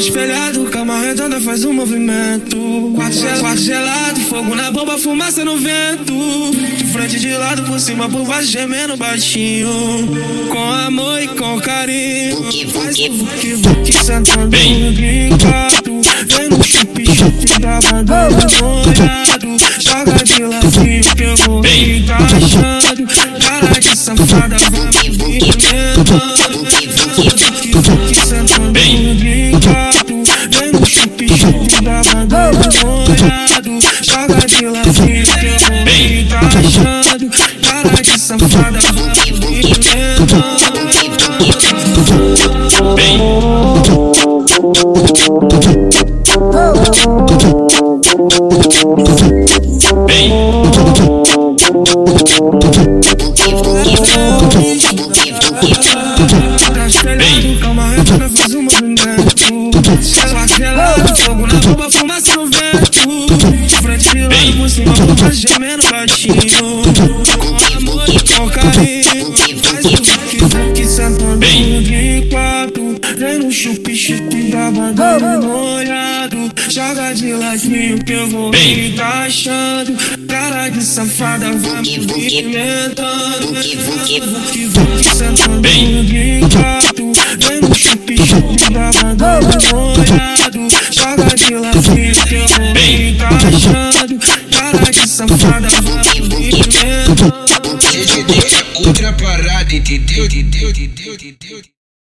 espelhado, cama redonda faz um movimento. Quarto gelado, quarto gelado, fogo na bomba, fumaça no vento. De frente de lado, por cima, por baixo, gemendo baixinho. Com amor e com carinho. Faz o vuki vuki sentando no brincado. Vem no chupi chupi da bandeira molhado. Joga de ladinho que eu vou me encaixando. Cara de safada, vai me movimentando. Fumaça no vento. De frente lado, por cima, gemendo baixinho. chup chup da bandana molhado. Joga de ladinho que eu vou me encaixando. Cara de safada vai me movimentando. Sentando no gato. Vem chup chup da bandeira molhado. Joga de ladinho que eu vou me encaixando. Cara de safada vai me movimentando. outra parada, entendeu? Entendeu? Entendeu? Entendeu?